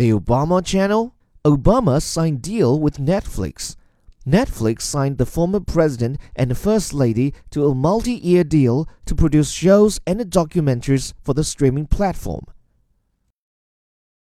The Obama Channel? Obama signed deal with Netflix. Netflix signed the former president and first lady to a multi-year deal to produce shows and documentaries for the streaming platform.